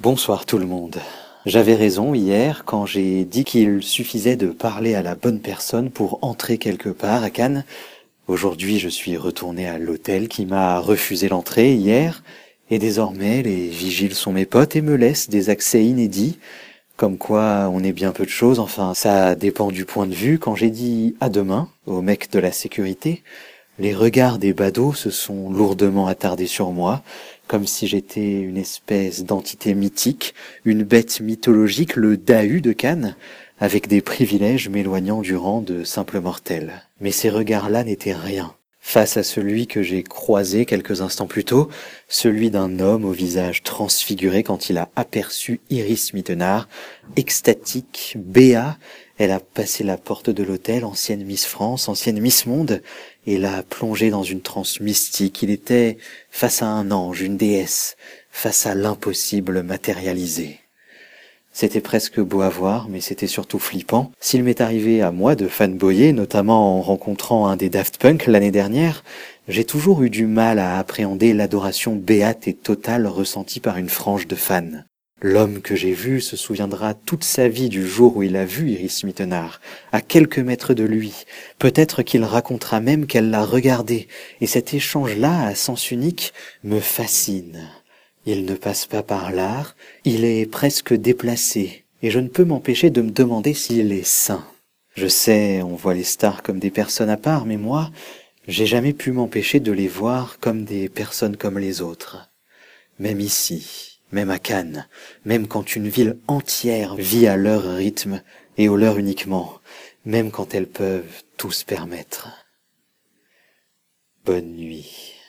Bonsoir tout le monde. J'avais raison hier quand j'ai dit qu'il suffisait de parler à la bonne personne pour entrer quelque part à Cannes. Aujourd'hui je suis retourné à l'hôtel qui m'a refusé l'entrée hier, et désormais les vigiles sont mes potes et me laissent des accès inédits, comme quoi on est bien peu de choses, enfin ça dépend du point de vue. Quand j'ai dit à demain au mec de la sécurité, les regards des badauds se sont lourdement attardés sur moi, comme si j'étais une espèce d'entité mythique, une bête mythologique, le Dahu de Cannes, avec des privilèges m'éloignant du rang de simple mortel. Mais ces regards-là n'étaient rien face à celui que j'ai croisé quelques instants plus tôt, celui d'un homme au visage transfiguré quand il a aperçu Iris Mittenard, extatique, béat, elle a passé la porte de l'hôtel, ancienne Miss France, ancienne Miss Monde, et l'a plongé dans une transe mystique. Il était face à un ange, une déesse, face à l'impossible matérialisé. C'était presque beau à voir, mais c'était surtout flippant. S'il m'est arrivé à moi de fanboyer, notamment en rencontrant un des Daft Punk l'année dernière, j'ai toujours eu du mal à appréhender l'adoration béate et totale ressentie par une frange de fans. L'homme que j'ai vu se souviendra toute sa vie du jour où il a vu Iris Mittenard, à quelques mètres de lui. Peut-être qu'il racontera même qu'elle l'a regardé, et cet échange-là, à sens unique, me fascine. Il ne passe pas par l'art, il est presque déplacé, et je ne peux m'empêcher de me demander s'il est sain. Je sais, on voit les stars comme des personnes à part, mais moi, j'ai jamais pu m'empêcher de les voir comme des personnes comme les autres. Même ici, même à Cannes, même quand une ville entière vit à leur rythme et au leur uniquement, même quand elles peuvent tout se permettre. Bonne nuit.